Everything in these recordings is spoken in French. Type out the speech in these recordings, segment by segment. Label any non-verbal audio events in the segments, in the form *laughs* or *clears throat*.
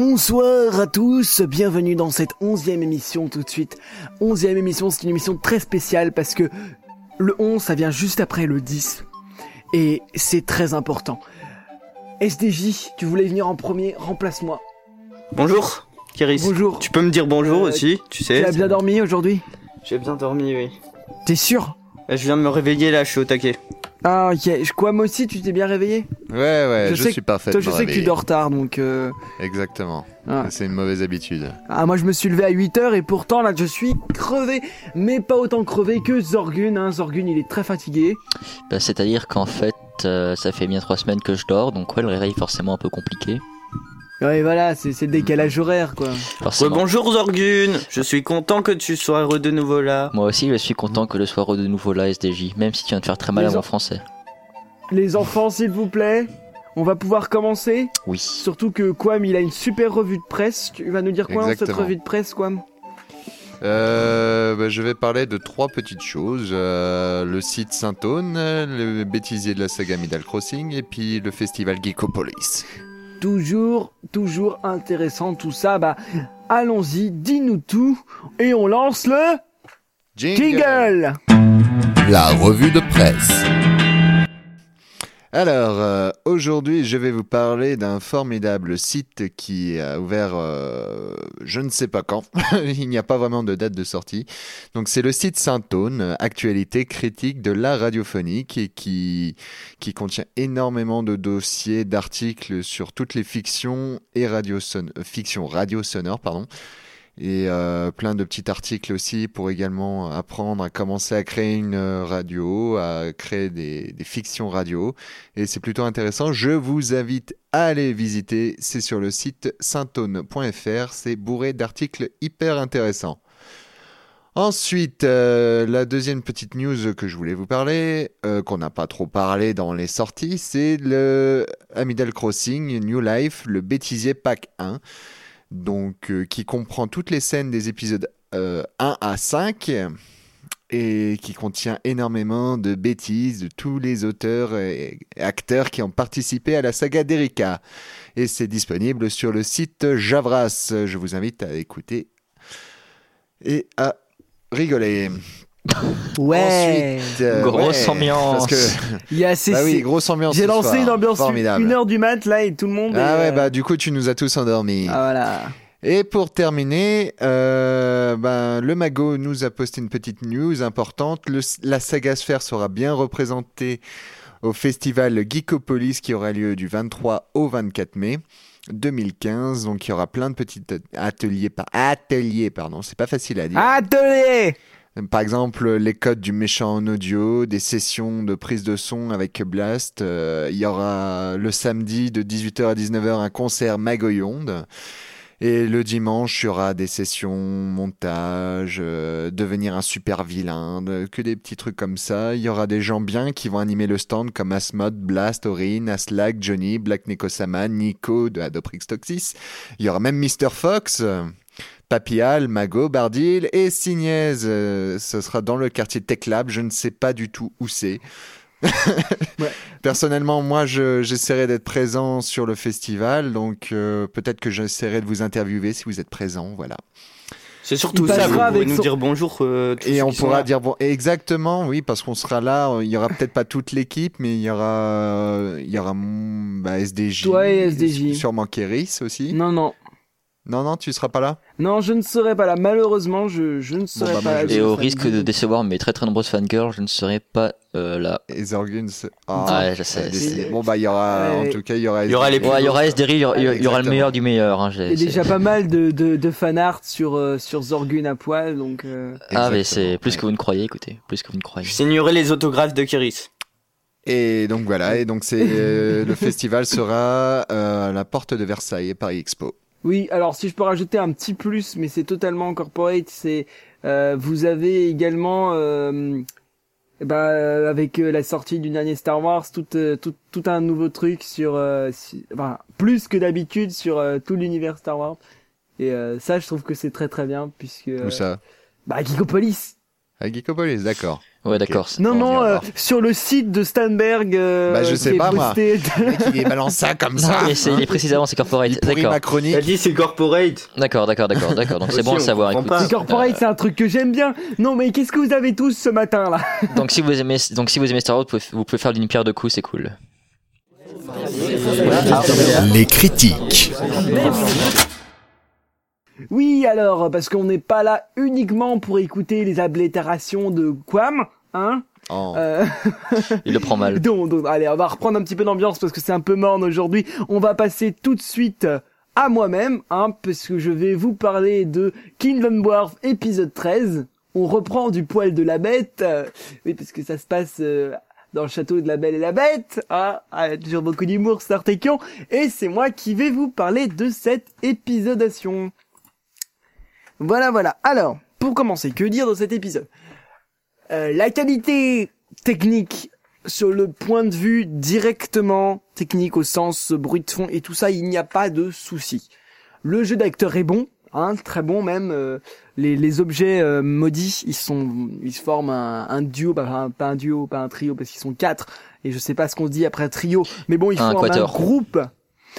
Bonsoir à tous, bienvenue dans cette onzième émission tout de suite. Onzième émission, c'est une émission très spéciale parce que le 11, ça vient juste après le 10. Et c'est très important. SDJ, tu voulais venir en premier, remplace-moi. Bonjour, Kéris. Bonjour. Tu peux me dire bonjour Euh, aussi, tu sais. Tu as bien dormi aujourd'hui? J'ai bien dormi, oui. T'es sûr? Euh, Je viens de me réveiller là, je suis au taquet. Ah ok, quoi moi aussi tu t'es bien réveillé Ouais, ouais, Je je, sais suis Toi parfaitement je sais que tu dors tard donc... euh, Exactement. ah. C'est une mauvaise habitude. Ah moi je me suis levé à 8h et pourtant là je suis crevé, mais pas autant crevé que Zorgun, hein. Zorgun il est très fatigué. Bah, C'est-à-dire qu'en fait, euh, ça fait bien trois semaines que je dors, donc ouais, le réveil est forcément un peu compliqué. Ouais voilà, c'est c'est le décalage horaire quoi. Forcément. bonjour Zorgun, je suis content que tu sois heureux de nouveau là. Moi aussi, je suis content que le soir de nouveau là, SDJ, même si tu viens de faire très mal Les à mon en- français. Les enfants, s'il vous plaît, on va pouvoir commencer. Oui. Surtout que Quam, il a une super revue de presse. Tu vas nous dire quoi dans cette Exactement. revue de presse, Quam Euh, bah, je vais parler de trois petites choses. Euh, le site Saint-Aune, le bêtisier de la saga Middle Crossing et puis le festival Geekopolis. Toujours, toujours intéressant tout ça. Bah, allons-y, dis-nous tout et on lance le jingle. La revue de presse. Alors, euh, aujourd'hui, je vais vous parler d'un formidable site qui a ouvert euh, je ne sais pas quand. *laughs* Il n'y a pas vraiment de date de sortie. Donc, c'est le site Saint-Aune, actualité critique de l'art radiophonique et qui, qui contient énormément de dossiers, d'articles sur toutes les fictions et radio euh, fictions radio pardon. Et euh, plein de petits articles aussi pour également apprendre à commencer à créer une euh, radio, à créer des, fictions radio. Et c'est plutôt intéressant. Je vous invite à aller visiter. C'est sur le site saintone.fr. C'est bourré d'articles hyper intéressants. Ensuite, euh, la deuxième petite news que je voulais vous parler, qu'on n'a pas trop parlé dans les sorties, c'est le Amidal Crossing New Life, le bêtisier pack 1 donc euh, qui comprend toutes les scènes des épisodes euh, 1 à 5 et qui contient énormément de bêtises de tous les auteurs et acteurs qui ont participé à la saga d'Erika. Et c'est disponible sur le site Javras. Je vous invite à écouter et à rigoler. Ouais. Ensuite, euh, Grosse ambiance. Parce que, *laughs* Il y a assez. bah oui, grosse ambiance. J'ai lancé soir. une ambiance formidable. une heure du mat là et tout le monde. Ah est, ouais, euh, bah du coup, tu nous as tous endormis. Ah voilà. Et pour terminer, euh, ben, le Mago nous a posté une petite news importante. Le- la saga Sphère sera bien représentée au festival Geekopolis qui aura lieu du 23 au 24 mai 2015. Donc il y aura plein de petits ateliers, par ateliers, pardon, c'est pas facile à dire. Atelier. Par exemple, les codes du méchant en audio, des sessions de prise de son avec Blast. Euh, il y aura le samedi de 18h à 19h un concert Magoyonde. Et le dimanche, il y aura des sessions montage, euh, devenir un super vilain, que des petits trucs comme ça. Il y aura des gens bien qui vont animer le stand comme Asmod, Blast, Orin, Aslag, Johnny, Black Nekosama, Nico de Adoprix Toxis. Il y aura même Mr. Fox. Papial, Mago, Bardil et Signez. Euh, ce sera dans le quartier Tech Lab. Je ne sais pas du tout où c'est. Ouais. *laughs* Personnellement, moi, je- j'essaierai d'être présent sur le festival. Donc, euh, peut-être que j'essaierai de vous interviewer si vous êtes présent. Voilà. C'est surtout ça, vous avec nous son- dire bonjour. euh, tous Et on pourra dire bon, exactement, oui, parce qu'on sera là. Il y aura peut-être pas toute l'équipe, mais il y aura, il y aura mm, bah, SDJ, Toi et SDJ. sûrement Kéris aussi. Non non. Non, non, tu seras pas là. Non, je ne serai pas là. Malheureusement, je, je ne serai bah, pas là. Et au risque de décevoir mes très très nombreuses fangirls, je ne serai pas euh, là. Et Zorgun, c'est- Ouais, je sais, Bon bah il y aura, Ouais. en tout cas il y aura. Il y aura les. Ouais, il y aura SDR, il y aura, il y aura le meilleur du meilleur. Hein, Il y a déjà pas mal de, de, de fan art sur, euh, sur Zorgun à poil, donc... euh, Ah, mais c'est plus que vous ne croyez, écoutez, plus que vous ne croyez. Je signerai les autographes de Kéris. Et donc voilà, et donc c'est euh, le *laughs* festival sera euh, à la porte de Versailles, Paris Expo. Oui, alors si je peux rajouter un petit plus, mais c'est totalement corporate, c'est Euh, vous avez également, euh, bah, euh, avec euh, la sortie du dernier Star Wars, tout, euh, tout, tout un nouveau truc sur, euh, si- enfin, plus que d'habitude sur euh, tout l'univers Star Wars. Et euh, ça, je trouve que c'est très très bien puisque, Où ça? bah, Geekopolis. À Geekopolis, d'accord. Ouais, d'accord. Non, non, euh, sur le site de Stanberg. euh, Bah, je qui sais est pas, moi. posté- il est balance ça comme ça. Non, mais c'est, il est précisément, c'est corporate. D'accord. T'as dit c'est corporate. D'accord, d'accord, d'accord, d'accord. Donc c'est bon à savoir. C'est corporate, c'est un truc que j'aime bien. Non, mais qu'est-ce que vous avez tous ce matin là? Donc si vous aimez, donc si vous aimez Star Wars, vous pouvez, vous pouvez faire d'une pierre deux coups, c'est cool. Les critiques. Oui, alors, parce qu'on n'est pas là uniquement pour écouter les ablétérations de Quam, hein Oh. euh, Il le prend mal. *laughs* donc, donc, allez, on va reprendre un petit peu d'ambiance parce que c'est un peu morne aujourd'hui. On va passer tout de suite à moi-même, hein, parce que je vais vous parler de Kingdom Wars épisode 13. On reprend du poil de la bête, euh, oui, parce que ça se passe euh, dans le château de la Belle et la Bête, hein, ah, toujours beaucoup d'humour, Star Trekion, et c'est moi qui vais vous parler de cette épisodation. Voilà, voilà. Alors, pour commencer, que dire dans cet épisode? Euh, La qualité technique sur le point de vue directement technique au sens bruit de fond et tout ça, il n'y a pas de souci. Le jeu d'acteur est bon, hein, très bon même. euh, les, les objets euh, maudits, ils sont, ils se forment un, un duo, bah, un- pas un duo, pas un trio parce qu'ils sont quatre. Et je sais pas ce qu'on se dit après trio, mais bon, ils Un forment un groupe.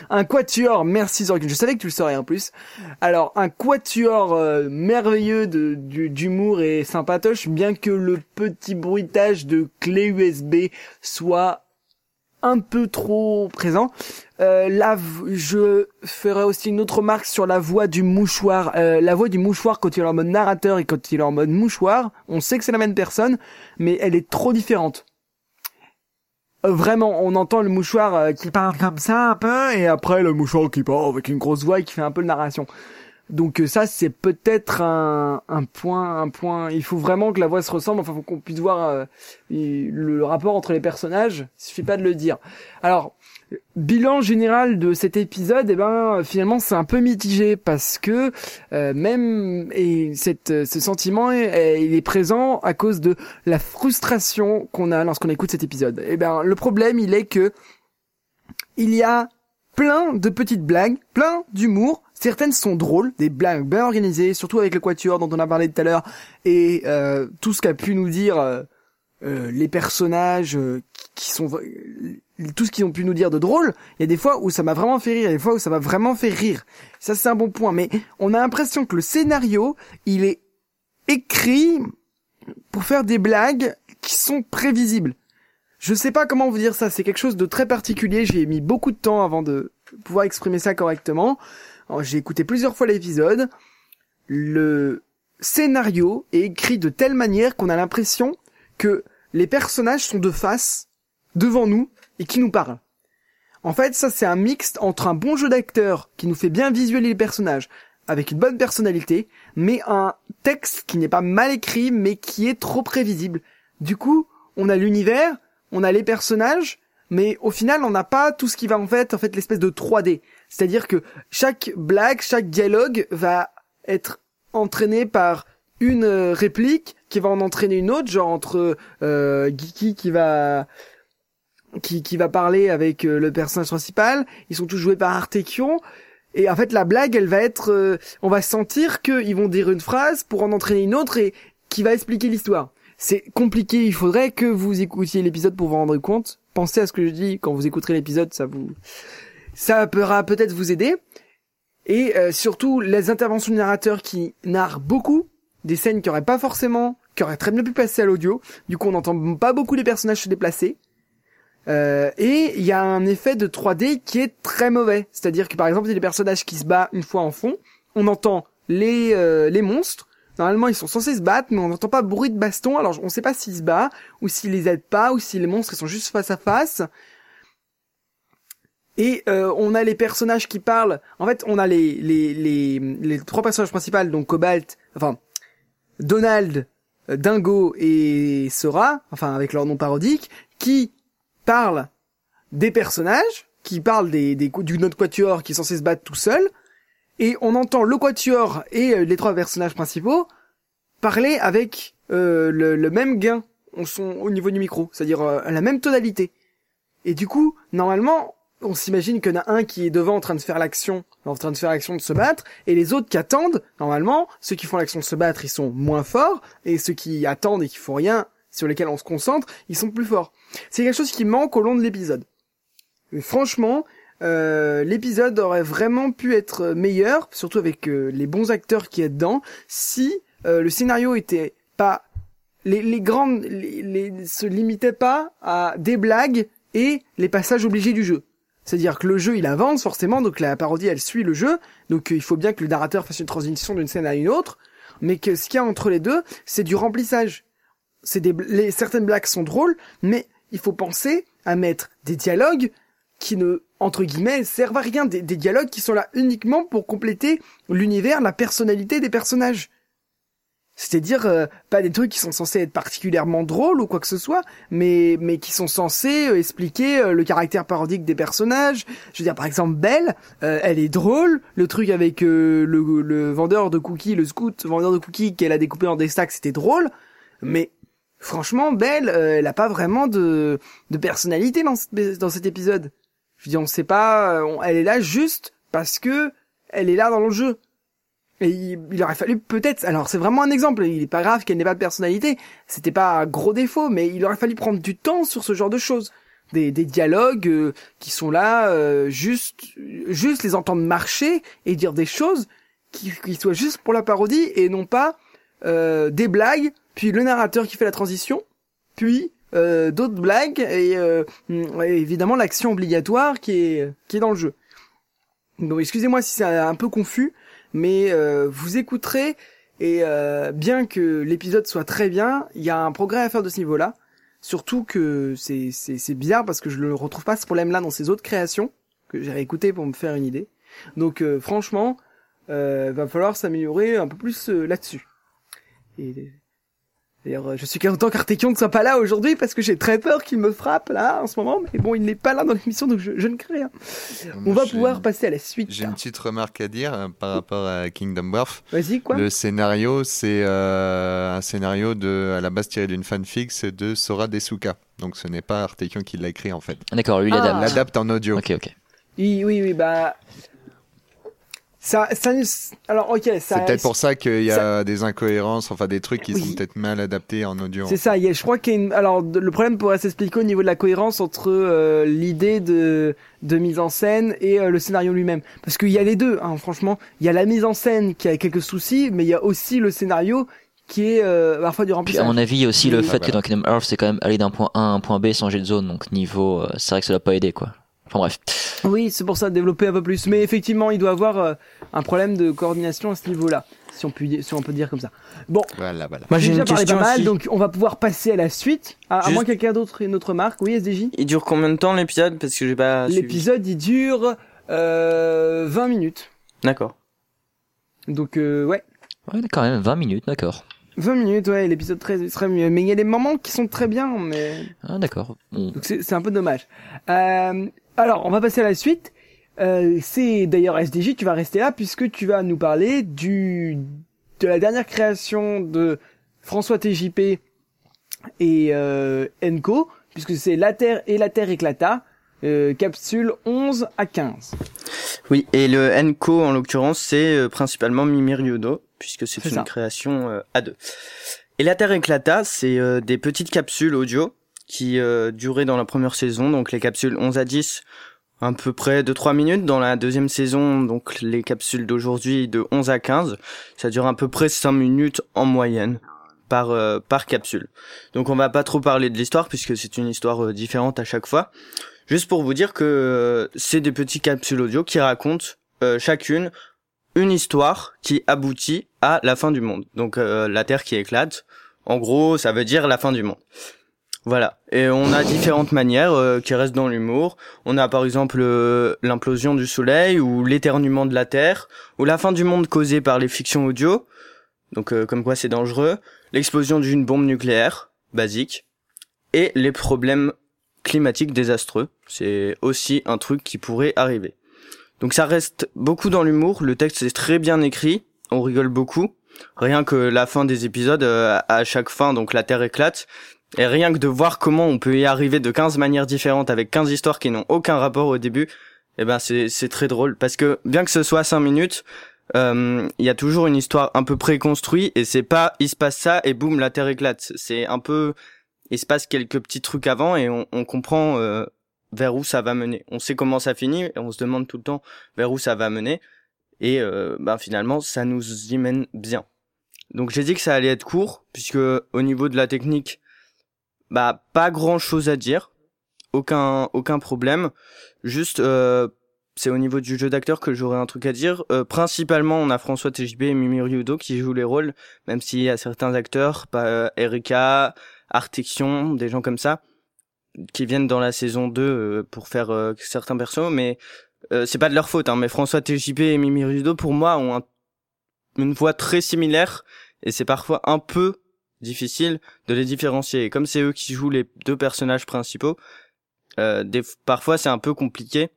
Un quatuor, merci Zorkin, je savais que tu le saurais en plus. Alors, un quatuor euh, merveilleux d'humour et sympatoche, bien que le petit bruitage de clé USB soit un peu trop présent. Euh, là, je ferai aussi une autre remarque sur la voix du mouchoir. Euh, la voix du mouchoir quand il est en mode narrateur et quand il est en mode mouchoir, on sait que c'est la même personne, mais elle est trop différente. Euh, Vraiment, on entend le mouchoir euh, qui parle comme ça un peu, et après le mouchoir qui parle avec une grosse voix et qui fait un peu de narration. Donc euh, ça, c'est peut-être un, un point, un point. Il faut vraiment que la voix se ressemble. Enfin, faut qu'on puisse voir euh, le, rapport entre les personnages. Il suffit pas de le dire. Alors, bilan général de cet épisode, eh ben finalement c'est un peu mitigé parce que euh, même et cette, euh, ce sentiment il est présent à cause de la frustration qu'on a lorsqu'on écoute cet épisode. Eh ben le problème il est que il y a plein de petites blagues, plein d'humour. Certaines sont drôles, des blagues bien organisées, surtout avec le quatuor dont on a parlé tout à l'heure, et euh, tout ce qu'a pu nous dire euh, euh, les personnages qui sont tout ce qu'ils ont pu nous dire de drôle. Il y a des fois où ça m'a vraiment fait rire, il y a des fois où ça m'a vraiment fait rire. Ça c'est un bon point, mais on a l'impression que le scénario il est écrit pour faire des blagues qui sont prévisibles. Je sais pas comment vous dire ça, c'est quelque chose de très particulier, j'ai mis beaucoup de temps avant de pouvoir exprimer ça correctement. J'ai écouté plusieurs fois l'épisode. Le scénario est écrit de telle manière qu'on a l'impression que les personnages sont de face, devant nous, et qui nous parlent. En fait, ça c'est un mixte entre un bon jeu d'acteur qui nous fait bien visualiser les personnages, avec une bonne personnalité, mais un texte qui n'est pas mal écrit, mais qui est trop prévisible. Du coup, on a l'univers, on a les personnages, mais au final, on n'a pas tout ce qui va en fait, en fait, l'espèce de 3D. C'est-à-dire que chaque blague, chaque dialogue va être entraîné par une euh, réplique qui va en entraîner une autre, genre entre euh, Geeky qui va qui, qui va parler avec euh, le personnage principal. Ils sont tous joués par Artekion. Et en fait, la blague, elle va être, euh, on va sentir qu'ils vont dire une phrase pour en entraîner une autre et qui va expliquer l'histoire. C'est compliqué. Il faudrait que vous écoutiez l'épisode pour vous rendre compte. Pensez à ce que je dis quand vous écouterez l'épisode, ça vous, ça pourra peut-être vous aider. Et euh, surtout les interventions du narrateur qui narrent beaucoup des scènes qui auraient pas forcément, qui auraient très bien pu passer à l'audio. Du coup, on n'entend pas beaucoup les personnages se déplacer. Euh, et il y a un effet de 3D qui est très mauvais. C'est-à-dire que par exemple, il y a des personnages qui se battent une fois en fond, on entend les euh, les monstres. Normalement, ils sont censés se battre, mais on n'entend pas bruit de baston. Alors, on sait pas s'ils se battent ou s'ils les aident pas ou si les monstres sont juste face à face. Et euh, on a les personnages qui parlent. En fait, on a les les les trois personnages principaux, donc Cobalt, enfin Donald, Dingo et Sora, enfin avec leur nom parodique, qui parlent des personnages, qui parlent des, des du notre quatuor qui est censé se battre tout seul, et on entend le quatuor et euh, les trois personnages principaux parler avec euh, le, même gain on son, au niveau du micro, c'est-à-dire euh, la même tonalité. Et du coup, normalement, on s'imagine qu'il y en a un qui est devant en train de faire l'action, en train de faire l'action de se battre, et les autres qui attendent, normalement, ceux qui font l'action de se battre, ils sont moins forts, et ceux qui attendent et qui font rien, sur lesquels on se concentre, ils sont plus forts. C'est quelque chose qui manque au long de l'épisode. Franchement, euh, l'épisode aurait vraiment pu être meilleur, surtout avec euh, les bons acteurs qui est dedans, si euh, le scénario était pas les, les grandes les- se limitait pas à des blagues et les passages obligés du jeu. C'est-à-dire que le jeu il avance forcément, donc la parodie elle suit le jeu, donc euh, il faut bien que le narrateur fasse une transition d'une scène à une autre, mais que ce qu'il y a entre les deux, c'est du remplissage. C'est des certaines blagues sont drôles, mais il faut penser à mettre des dialogues qui ne entre guillemets servent à rien, des dialogues qui sont là uniquement pour compléter l'univers, la personnalité des personnages. C'est-à-dire euh, pas des trucs qui sont censés être particulièrement drôles ou quoi que ce soit, mais mais qui sont censés euh, expliquer euh, le caractère parodique des personnages. Je veux dire par exemple Belle, euh, elle est drôle. Le truc avec le, le vendeur de cookies, le scout vendeur de cookies qu'elle a découpé en des stacks, c'était drôle. Mais franchement, Belle, elle a pas vraiment de de personnalité dans dans cet épisode. Je veux dire, on sait pas, elle est là juste parce que elle est là dans le jeu. Et il, il aurait fallu peut-être, alors c'est vraiment un exemple, il est pas grave qu'elle n'ait pas de personnalité, c'était pas un gros défaut, mais il aurait fallu prendre du temps sur ce genre de choses. Des, des dialogues euh, qui sont là, euh, juste, juste les entendre marcher et dire des choses qui, qui soient juste pour la parodie et non pas euh, des blagues, puis le narrateur qui fait la transition, puis euh, d'autres blagues et, euh, et évidemment l'action obligatoire qui est, qui est dans le jeu. Donc excusez-moi si c'est un peu confus, mais euh, vous écouterez et euh, bien que l'épisode soit très bien, il y a un progrès à faire de ce niveau-là. Surtout que c'est c'est bizarre parce que je ne retrouve pas ce problème-là dans ses autres créations que j'ai réécouté pour me faire une idée. Donc euh, franchement, euh, va falloir s'améliorer un peu plus euh, là-dessus. D'ailleurs, je suis content qu'Artekion ne soit pas là aujourd'hui parce que j'ai très peur qu'il me frappe là en ce moment. Mais bon, il n'est pas là dans l'émission donc je, je ne crains rien. On va pouvoir passer à la suite. J'ai une petite remarque à dire euh, par rapport à Kingdom Birth. Vas-y, quoi Le scénario, c'est euh, un scénario de, à la base tiré d'une fanfic de Sora Desuka. Donc ce n'est pas Artekion qui l'a écrit en fait. D'accord, lui, il Ah. adapte. L'adapte en audio. Ok, ok. Oui, oui, oui, bah. Ça, ça, alors, ok, ça. C'est peut-être pour ça qu'il y a des incohérences, enfin des trucs qui Oui. sont peut-être mal adaptés en audio. C'est ça, il y a, je crois qu'il y a une... Alors, le problème pourrait s'expliquer au niveau de la cohérence entre euh, l'idée de, de mise en scène et euh, le scénario lui-même. Parce qu'il y a les deux, hein, franchement. Il y a la mise en scène qui a quelques soucis, mais il y a aussi le scénario qui est euh, parfois du Puis à remplissage. mon avis, il y a aussi le Ah, fait que voilà. dans Kingdom Hearts, c'est quand même aller d'un point A à un point B sans jet de zone, donc niveau, euh, c'est vrai que ça doit pas aider, quoi. Enfin bref. Oui, c'est pour ça, développer un peu plus. Mais effectivement, il doit avoir euh, un problème de coordination à ce niveau-là. Si on, peut, si on peut dire comme ça. Bon, Voilà, voilà. Moi j'ai déjà une parlé question pas mal, aussi. donc on va pouvoir passer à la suite. À, moins que quelqu'un d'autre ait une autre marque. Oui, SDJ Il dure combien de temps l'épisode? Parce que j'ai pas. L'épisode, il dure euh, 20 minutes. D'accord. Donc, euh, ouais. Ouais, quand même, 20 minutes, d'accord. 20 minutes, ouais, l'épisode très, très mieux. Mais il y a des moments qui sont très bien, mais... Ah, d'accord. Bon. Donc c'est c'est un peu dommage. Euh, alors, on va passer à la suite. Euh, c'est d'ailleurs SDJ, tu vas rester là puisque tu vas nous parler du de la dernière création de François TJP et euh, Enco, puisque c'est La Terre et La Terre éclata, euh, capsule 11 à 15. Oui, et le Enco en l'occurrence, c'est euh, principalement Mimir Yudo, puisque c'est une ça. création euh, à deux. Et la Terre éclata, c'est euh, des petites capsules audio qui euh, duraient dans la première saison, donc les capsules 11 à 10, à peu près de 3 minutes. Dans la deuxième saison, donc les capsules d'aujourd'hui de 11 à 15, ça dure à peu près 5 minutes en moyenne par euh, par capsule. Donc on va pas trop parler de l'histoire puisque c'est une histoire euh, différente à chaque fois. Juste pour vous dire que euh, c'est des petites capsules audio qui racontent chacune une histoire qui aboutit à la fin du monde. Donc la Terre qui éclate, en gros, ça veut dire la fin du monde. Voilà. Et on a différentes manières euh, qui restent dans l'humour. On a par exemple euh, l'implosion du Soleil ou l'éternuement de la Terre ou la fin du monde causée par les fictions audio. Donc euh, comme quoi c'est dangereux. L'explosion d'une bombe nucléaire, basique. Et les problèmes climatiques désastreux. C'est aussi un truc qui pourrait arriver. Donc ça reste beaucoup dans l'humour. Le texte est très bien écrit. On rigole beaucoup. rien que la fin des épisodes, à chaque fin, donc la Terre éclate. Et rien que de voir comment on peut y arriver de 15 manières différentes avec 15 histoires qui n'ont aucun rapport au début, eh ben c'est très drôle parce que bien que ce soit 5 minutes, il y a toujours une histoire un peu préconstruite et c'est pas il se passe ça et boum la terre éclate. C'est un peu il se passe quelques petits trucs avant et on, on comprend euh, vers où ça va mener. On sait comment ça finit et on se demande tout le temps vers où ça va mener et euh, ben finalement ça nous y mène bien. Donc j'ai dit que ça allait être court puisque au niveau de la technique bah pas grand chose à dire, aucun aucun problème. Juste euh, c'est au niveau du jeu d'acteur que j'aurais un truc à dire. Euh, principalement, on a François TJB et Mimi Ryudo qui jouent les rôles, même s'il y a certains acteurs, pas euh, Erika, Artexion, des gens comme ça, qui viennent dans la saison 2 euh, pour faire euh, certains persos, mais euh, c'est pas de leur faute. Hein, mais François TJB et Mimi Ryudo, pour moi, ont un, une voix très similaire, et c'est parfois un peu difficile de les différencier. Et comme c'est eux qui jouent les deux personnages principaux, des, parfois c'est un peu compliqué.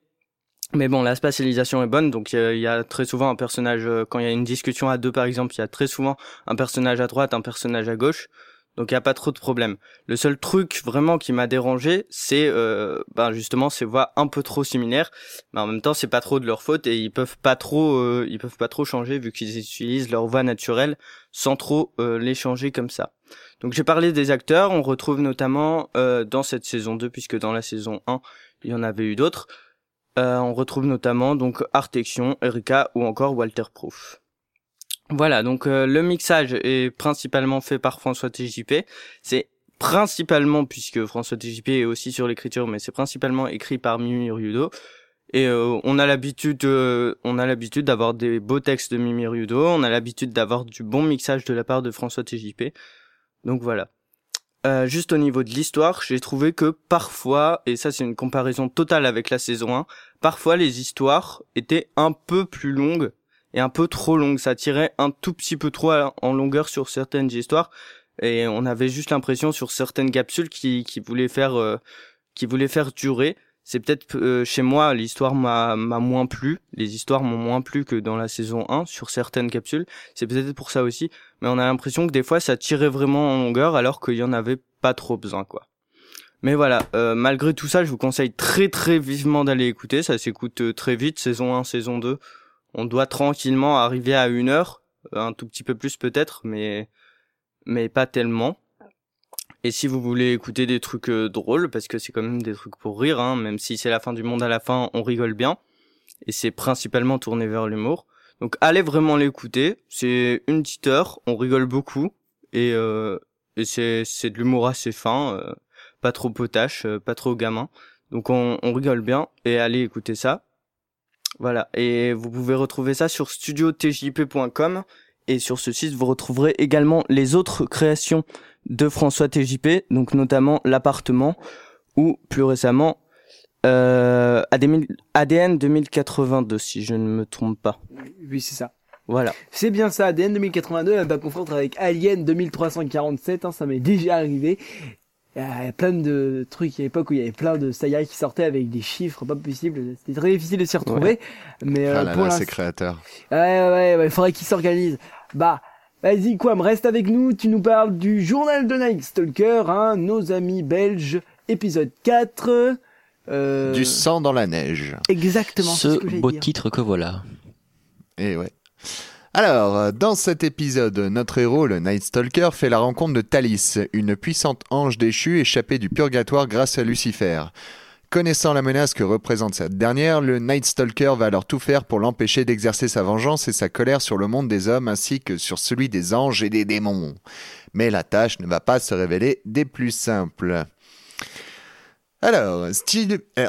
Mais bon, la spatialisation est bonne, donc il y, a très souvent un personnage, quand il y a une discussion à deux par exemple, il y a très souvent un personnage à droite, un personnage à gauche. Donc il a pas trop de problème. Le seul truc vraiment qui m'a dérangé, c'est euh, ben justement ces voix un peu trop similaires, mais en même temps c'est pas trop de leur faute et ils peuvent pas trop euh, ils peuvent pas trop changer vu qu'ils utilisent leur voix naturelle sans trop euh, les changer comme ça. Donc j'ai parlé des acteurs, on retrouve notamment euh, dans cette saison 2 puisque dans la saison 1, il y en avait eu d'autres. On retrouve notamment donc Artexion, Erika ou encore Walter Proof. Voilà, donc euh, le mixage est principalement fait par François TJP. C'est principalement, puisque François TJP est aussi sur l'écriture, mais c'est principalement écrit par Mimi Ryudo. Et euh, on a l'habitude, euh, on a l'habitude d'avoir des beaux textes de Mimi Ryudo. On a l'habitude d'avoir du bon mixage de la part de François TJP. Donc voilà. juste au niveau de l'histoire, j'ai trouvé que parfois, et ça c'est une comparaison totale avec la saison 1, parfois les histoires étaient un peu plus longues et un peu trop longue. Ça tirait un tout petit peu trop en longueur sur certaines histoires et on avait juste l'impression sur certaines capsules qui, qui voulaient faire euh, qui voulaient faire durer. C'est peut-être euh, chez moi l'histoire m'a m'a moins plu, les histoires m'ont moins plu que dans la saison 1 sur certaines capsules. C'est peut-être pour ça aussi, mais on a l'impression que des fois ça tirait vraiment en longueur alors qu'il y en avait pas trop besoin quoi. Mais voilà, euh, malgré tout ça, je vous conseille très très vivement d'aller écouter, ça s'écoute très vite, saison 1, saison 2 on doit tranquillement arriver à une heure, un tout petit peu plus peut-être, mais mais pas tellement. Et si vous voulez écouter des trucs euh, drôles, parce que c'est quand même des trucs pour rire, hein, même si c'est la fin du monde à la fin, on rigole bien. Et c'est principalement tourné vers l'humour. Donc allez vraiment l'écouter. C'est une petite heure, on rigole beaucoup. Et, euh, et c'est, c'est de l'humour assez fin, euh, pas trop potache, pas trop gamin. Donc on, on rigole bien. Et allez écouter ça. Voilà, et vous pouvez retrouver ça sur studiotjp.com et sur ce site vous retrouverez également les autres créations de François TJP, donc notamment l'appartement ou plus récemment euh, ADN 2082 si je ne me trompe pas. Oui, c'est ça. Voilà. C'est bien ça, ADN 2082, elle va confondre avec Alien 2347, hein, ça m'est déjà arrivé. Il y a plein de trucs à l'époque où il y avait plein de sagas qui sortaient avec des chiffres pas possibles. C'était très difficile de s'y retrouver. Mais euh, ah là pour là, c'est créateur. Ouais, ouais, ouais, il faudrait qu'ils s'organisent. Bah, vas-y, quoi, me reste avec nous. Tu nous parles du journal de Night Stalker, hein, nos amis belges, épisode 4. Euh... Du sang dans la neige. Exactement. Ce, ce que beau dire. titre que voilà. Et ouais. Alors, dans cet épisode, notre héros, le Night Stalker, fait la rencontre de Thalys, une puissante ange déchue échappée du purgatoire grâce à Lucifer. Connaissant la menace que représente cette dernière, le Night Stalker va alors tout faire pour l'empêcher d'exercer sa vengeance et sa colère sur le monde des hommes ainsi que sur celui des anges et des démons. Mais la tâche ne va pas se révéler des plus simples. Alors, Steve, euh.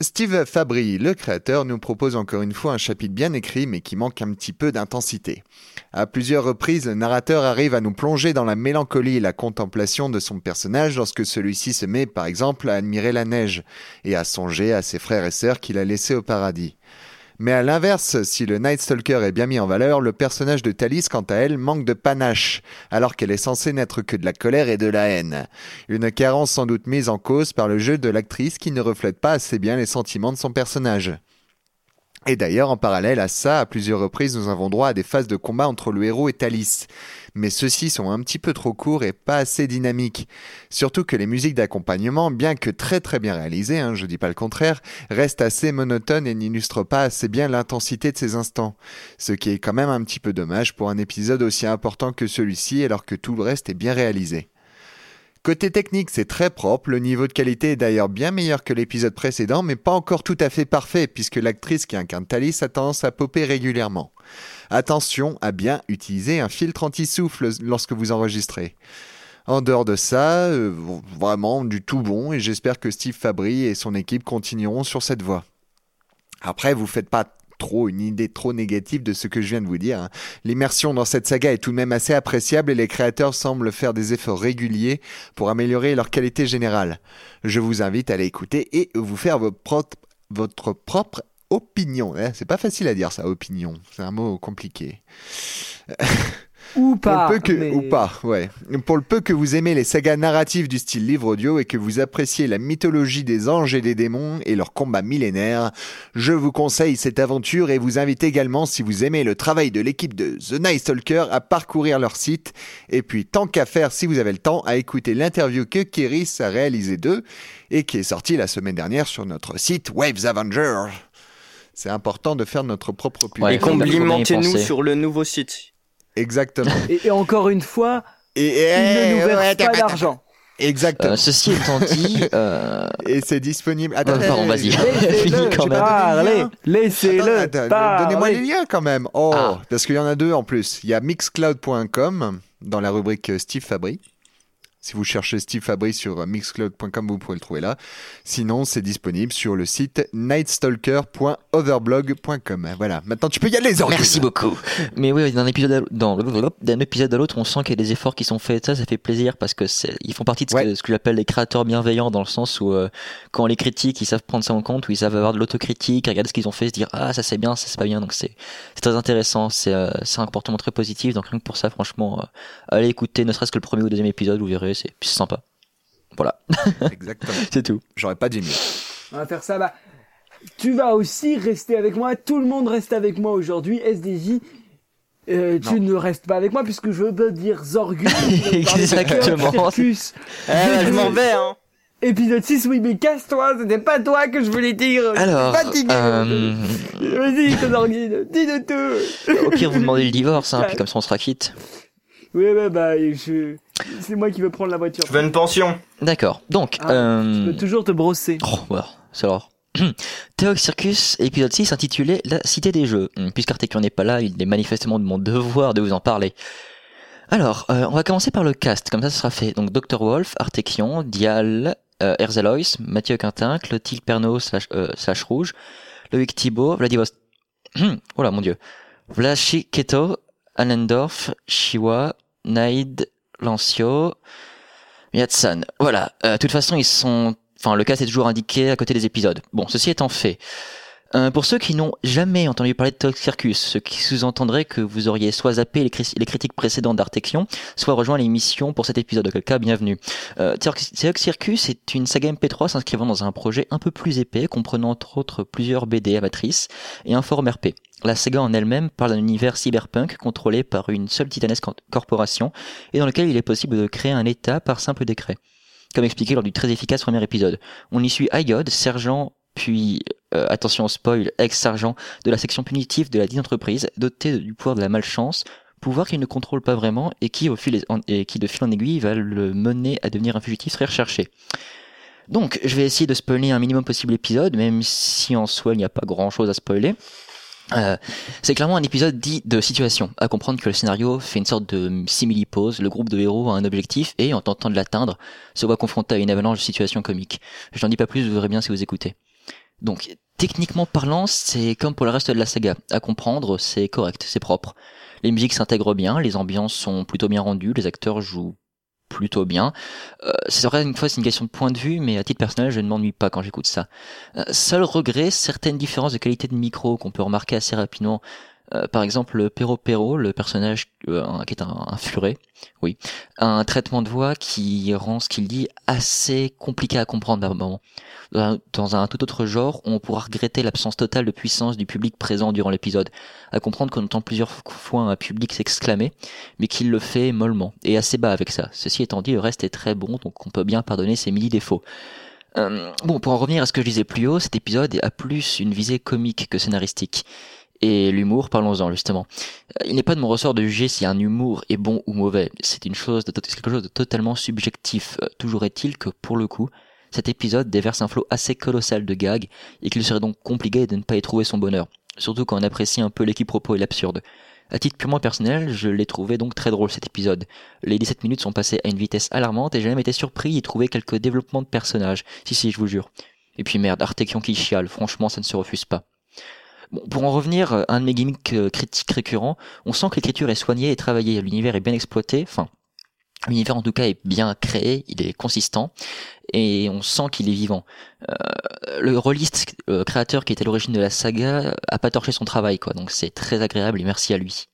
Steve Fabry, le créateur, nous propose encore une fois un chapitre bien écrit mais qui manque un petit peu d'intensité. À plusieurs reprises, le narrateur arrive à nous plonger dans la mélancolie et la contemplation de son personnage lorsque celui-ci se met par exemple à admirer la neige et à songer à ses frères et sœurs qu'il a laissés au paradis. Mais à l'inverse, si le Night Stalker est bien mis en valeur, le personnage de Thalys, quant à elle, manque de panache, alors qu'elle est censée n'être que de la colère et de la haine. Une carence sans doute mise en cause par le jeu de l'actrice qui ne reflète pas assez bien les sentiments de son personnage. Et d'ailleurs, en parallèle à ça, à plusieurs reprises, nous avons droit à des phases de combat entre le héros et Thalys. Mais ceux-ci sont un petit peu trop courts et pas assez dynamiques. Surtout que les musiques d'accompagnement, bien que très très bien réalisées, hein, je dis pas le contraire, restent assez monotones et n'illustrent pas assez bien l'intensité de ces instants. Ce qui est quand même un petit peu dommage pour un épisode aussi important que celui-ci alors que tout le reste est bien réalisé. Côté technique, c'est très propre, le niveau de qualité est d'ailleurs bien meilleur que l'épisode précédent, mais pas encore tout à fait parfait, puisque l'actrice qui incarne Thalys a tendance à popper régulièrement. Attention à bien utiliser un filtre anti-souffle lorsque vous enregistrez. En dehors de ça, euh, vraiment du tout bon, et j'espère que Steve Fabry et son équipe continueront sur cette voie. Après, vous faites pas trop une idée trop négative de ce que je viens de vous dire. hein. L'immersion dans cette saga est tout de même assez appréciable et les créateurs semblent faire des efforts réguliers pour améliorer leur qualité générale. Je vous invite à l'écouter et vous faire votre propre, votre propre opinion. hein. C'est pas facile à dire ça, opinion. C'est un mot compliqué. *laughs* Ou Pour pas. le peu que, mais- ou pas, ouais. Pour le peu que vous aimez les sagas narratives du style livre audio et que vous appréciez la mythologie des anges et des démons et leurs combats millénaires, je vous conseille cette aventure et vous invite également, si vous aimez le travail de l'équipe de The Night Stalker, à parcourir leur site. Et puis, tant qu'à faire, si vous avez le temps, à écouter l'interview que Kéris a réalisé d'eux et qui est sortie la semaine dernière sur notre site Waves Avengers. C'est important de faire notre propre pub. Ouais, Et complimentez-nous sur le nouveau site. Exactement. Et, et encore une fois, Et, il ne nous verse pas d'argent. Exactement. Euh, ceci étant dit, *laughs* euh, Et c'est disponible. euh, pardon, vas-y. *laughs* Fini Laissez-le quand même. Attends, Laissez-le attends. Donnez-moi les liens quand même. Oh, Ah. parce qu'il y en a deux en plus. Il y a mixcloud.com dans la rubrique Steve Fabry. Si vous cherchez Steve Fabry sur euh, mixcloud.com, vous pouvez le trouver là. Sinon, c'est disponible sur le site nightstalker.overblog.com. Voilà. Maintenant, tu peux y aller, Zorg. Merci beaucoup. Mais oui, d'un épisode à, dans, d'un épisode à l'autre, on sent qu'il y a des efforts qui sont faits. Ça, ça fait plaisir parce que c'est, ils font partie de ce que, Ouais. ce que j'appelle les créateurs bienveillants dans le sens où, euh, quand on les critique, ils savent prendre ça en compte, où ils savent avoir de l'autocritique, regarder ce qu'ils ont fait, se dire, ah, ça c'est bien, ça c'est pas bien. Donc c'est, c'est très intéressant. C'est, euh, c'est un comportement très positif. Donc rien que pour ça, franchement, euh, allez écouter, ne serait-ce que le premier ou deuxième épisode, vous verrez, c'est, puis c'est sympa. Voilà. Exactement. *laughs* C'est tout. J'aurais pas dit mieux. On va faire ça. Bah, tu vas aussi rester avec moi. Tout le monde reste avec moi aujourd'hui. SDJ. Euh, tu ne restes pas avec moi puisque je veux dire Zorgus. *laughs* Exactement. Circus. Eh, je m'en vais, hein. Épisode 6, oui, mais casse-toi, c'était pas toi que je voulais dire. Alors, fatigué. euh, Vas-y, Zorgine, dis-le tout. au pire, vous demandez le divorce, hein, puis comme ça on sera quitte. Oui, ouais, bah, je... c'est moi qui veux prendre la voiture. Je veux une pension. D'accord. Donc, Ah, euh... Tu peux toujours te brosser. Oh, voilà, c'est alors. *clears throat* Théox Circus, épisode 6, intitulé La Cité des Jeux. Hum, Puisqu'Artekion n'est pas là, il est manifestement de mon devoir de vous en parler. Alors, euh, on va commencer par le cast, comme ça ce sera fait. Donc, Dr. Wolf, Artekion, Dial, euh, Erzelois, Mathieu Quintin, Clotilde Pernaud slash, euh, slash Rouge, Loïc Thibault, Vladivostok... *clears throat* oh là, mon dieu. Vlachi Keto, Allendorf, Chiwa, Naïd, Lancio, Yatsan. Voilà. Euh, de toute façon, ils sont. Enfin, le cast est toujours indiqué à côté des épisodes. Bon, ceci étant fait. Euh, pour ceux qui n'ont jamais entendu parler de Tox Circus, ce qui sous-entendrait que vous auriez soit zappé les, cri- les critiques précédentes d'Artekion, soit rejoint l'émission pour cet épisode, auquel cas, bienvenue. Euh, Tox Circus est une saga MP3 s'inscrivant dans un projet un peu plus épais, comprenant entre autres plusieurs BD amatrices et un forum RP. La saga en elle-même parle d'un univers cyberpunk contrôlé par une seule titanesque cor- corporation et dans lequel il est possible de créer un état par simple décret. Comme expliqué lors du très efficace premier épisode. On y suit Ayod, sergent puis, euh, attention au spoil, ex-sergent de la section punitive de la dite entreprise, doté du pouvoir de la malchance, pouvoir qu'il ne contrôle pas vraiment et qui, au fil de fil en aiguille va le mener à devenir un fugitif très recherché. Donc, je vais essayer de spoiler un minimum possible l'épisode, même si en soi il n'y a pas grand chose à spoiler. Euh, c'est clairement un épisode dit de situation, à comprendre que le scénario fait une sorte de simili-pause, le groupe de héros a un objectif et, en tentant de l'atteindre, se voit confronté à une avalanche de situations comiques. Je n'en dis pas plus, vous verrez bien si vous écoutez. Donc, techniquement parlant, c'est comme pour le reste de la saga. À comprendre, c'est correct, c'est propre. Les musiques s'intègrent bien, les ambiances sont plutôt bien rendues, les acteurs jouent plutôt bien. Euh, c'est vrai, une fois, c'est une question de point de vue, mais à titre personnel, je ne m'ennuie pas quand j'écoute ça. Euh, seul regret, certaines différences de qualité de micro qu'on peut remarquer assez rapidement Euh, par exemple, Pero Pero, le personnage euh, qui est un, un, furet, oui, a un traitement de voix qui rend ce qu'il dit assez compliqué à comprendre par moment. Dans un tout autre genre, on pourra regretter l'absence totale de puissance du public présent durant l'épisode, à comprendre qu'on entend plusieurs fois un public s'exclamer, mais qu'il le fait mollement, et assez bas avec ça. Ceci étant dit, le reste est très bon, donc on peut bien pardonner ses mini défauts. Euh, bon, pour en revenir à ce que je disais plus haut, cet épisode a plus une visée comique que scénaristique. Et l'humour, parlons-en justement. Euh, il n'est pas de mon ressort de juger si un humour est bon ou mauvais. C'est une chose, de, quelque chose de totalement subjectif. Euh, toujours est-il que pour le coup, cet épisode déverse un flot assez colossal de gags et qu'il serait donc compliqué de ne pas y trouver son bonheur. Surtout quand on apprécie un peu l'équipe-propos et l'absurde. À titre purement personnel, je l'ai trouvé donc très drôle cet épisode. Les 17 minutes sont passées à une vitesse alarmante et j'ai même été surpris d'y trouver quelques développements de personnages. Si si, je vous jure. Et puis merde, Artekion qui chiale, franchement ça ne se refuse pas. Bon, pour en revenir, euh, un de mes gimmicks euh, critiques récurrents, on sent que l'écriture est soignée et travaillée, l'univers est bien exploité, enfin, l'univers en tout cas est bien créé, il est consistant, et on sent qu'il est vivant. Euh, le rôliste créateur qui est à l'origine de la saga a pas torché son travail, quoi, donc c'est très agréable et merci à lui.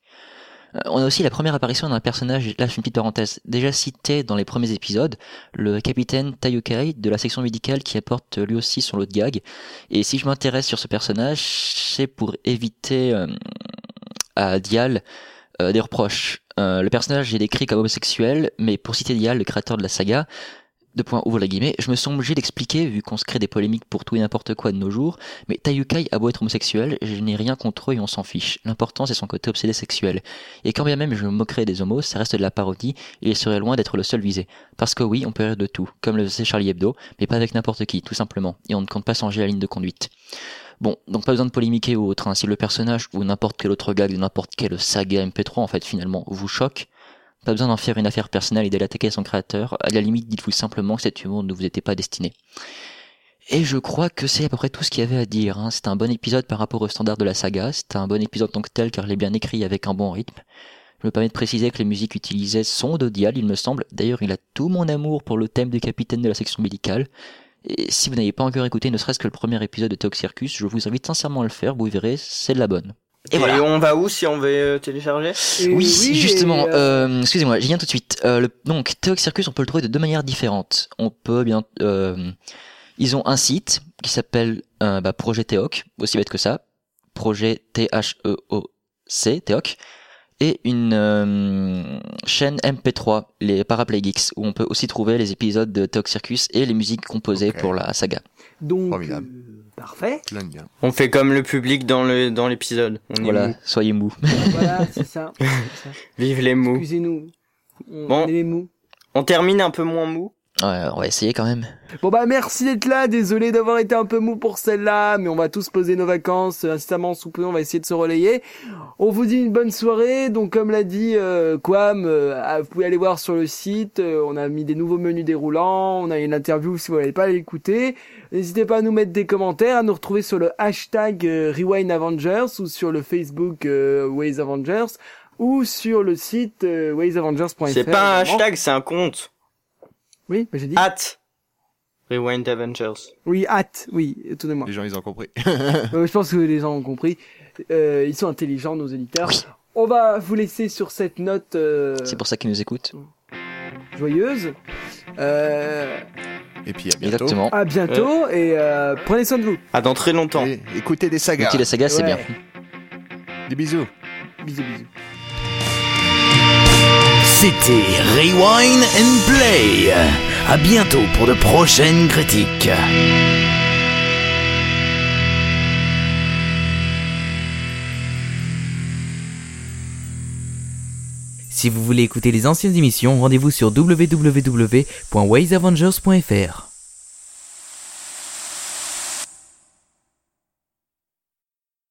Euh, on a aussi la première apparition d'un personnage, là je une petite parenthèse, déjà cité dans les premiers épisodes, le capitaine Tayukai de la section médicale qui apporte lui aussi son lot de gag. Et si je m'intéresse sur ce personnage, c'est pour éviter euh, à Dial euh, des reproches. le personnage est décrit comme homosexuel, mais pour citer Dial, le créateur de la saga, de point ouvre la guillemets, je me sens obligé d'expliquer, vu qu'on se crée des polémiques pour tout et n'importe quoi de nos jours, mais Tayukai a beau être homosexuel, je n'ai rien contre eux et on s'en fiche. L'important c'est son côté obsédé sexuel. Et quand bien même je me moquerais des homos, ça reste de la parodie et il serait loin d'être le seul visé. Parce que oui, on peut rire de tout, comme le faisait Charlie Hebdo, mais pas avec n'importe qui, tout simplement, et on ne compte pas changer la ligne de conduite. Bon, donc pas besoin de polémiquer ou autre, hein. si le personnage ou n'importe quel autre gag de n'importe quelle saga MP3 en fait finalement vous choque, pas besoin d'en faire une affaire personnelle et d'aller attaquer son créateur. À la limite, dites-vous simplement que cet humour ne vous était pas destiné. Et je crois que c'est à peu près tout ce qu'il y avait à dire. Hein. C'est un bon épisode par rapport au standard de la saga. C'est un bon épisode tant que tel car il est bien écrit avec un bon rythme. Je me permets de préciser que les musiques utilisées sont d'Odial, il me semble. D'ailleurs, il a tout mon amour pour le thème du capitaine de la section médicale. Et si vous n'avez pas encore écouté ne serait-ce que le premier épisode de Talk Circus, je vous invite sincèrement à le faire, vous verrez, c'est de la bonne. Et, voilà. on va où si on veut euh, télécharger oui, justement. Euh, euh... Excusez-moi, j'y viens tout de suite. Euh, le, donc, Theox Circus, on peut le trouver de deux manières différentes. On peut bien. Euh, ils ont un site qui s'appelle bah, Projet Théoc, aussi bête que ça. Projet T-H-E-O-C, Théoc. Et une chaîne MP3, les Paraplay Geeks, où on peut aussi trouver les épisodes de Theox Circus et les musiques composées pour la saga. Donc, Parfait. On fait comme le public dans le dans l'épisode. Voilà, soyez mou. voilà, *laughs* c'est ça, Vive les mous. Excusez-nous. bon, les mous. On termine un peu moins mou. Ouais, on va essayer quand même. Bon bah merci d'être là, désolé d'avoir été un peu mou pour celle-là, mais on va tous poser nos vacances instamment sous peu, on va essayer de se relayer. On vous dit une bonne soirée, donc comme l'a dit euh, Quam, euh, vous pouvez aller voir sur le site, euh, on a mis des nouveaux menus déroulants, on a une interview si vous n'allez pas l'écouter. N'hésitez pas à nous mettre des commentaires, à nous retrouver sur le hashtag Rewind Avengers ou sur le Facebook Ways Avengers ou sur le site waysavengers.fr. C'est pas un hashtag, c'est un compte. Oui, mais j'ai dit. At Rewind Avengers. Oui, at, oui, étonnez-moi. Les gens, ils ont compris. *laughs* je pense que les gens ont compris. Euh, ils sont intelligents, nos éditeurs. On va vous laisser sur cette note. Euh... C'est pour ça qu'ils nous écoutent. Joyeuse. Euh... Et puis à bientôt. Exactement. À bientôt et euh, prenez soin de vous. À dans très longtemps. Et écoutez des sagas. Écoutez les sagas, c'est Ouais. bien. Des bisous. Bisous, bisous. C'était Rewind and Play. À bientôt pour de prochaines critiques. Si vous voulez écouter les anciennes émissions, rendez-vous sur www.waysavengers.fr.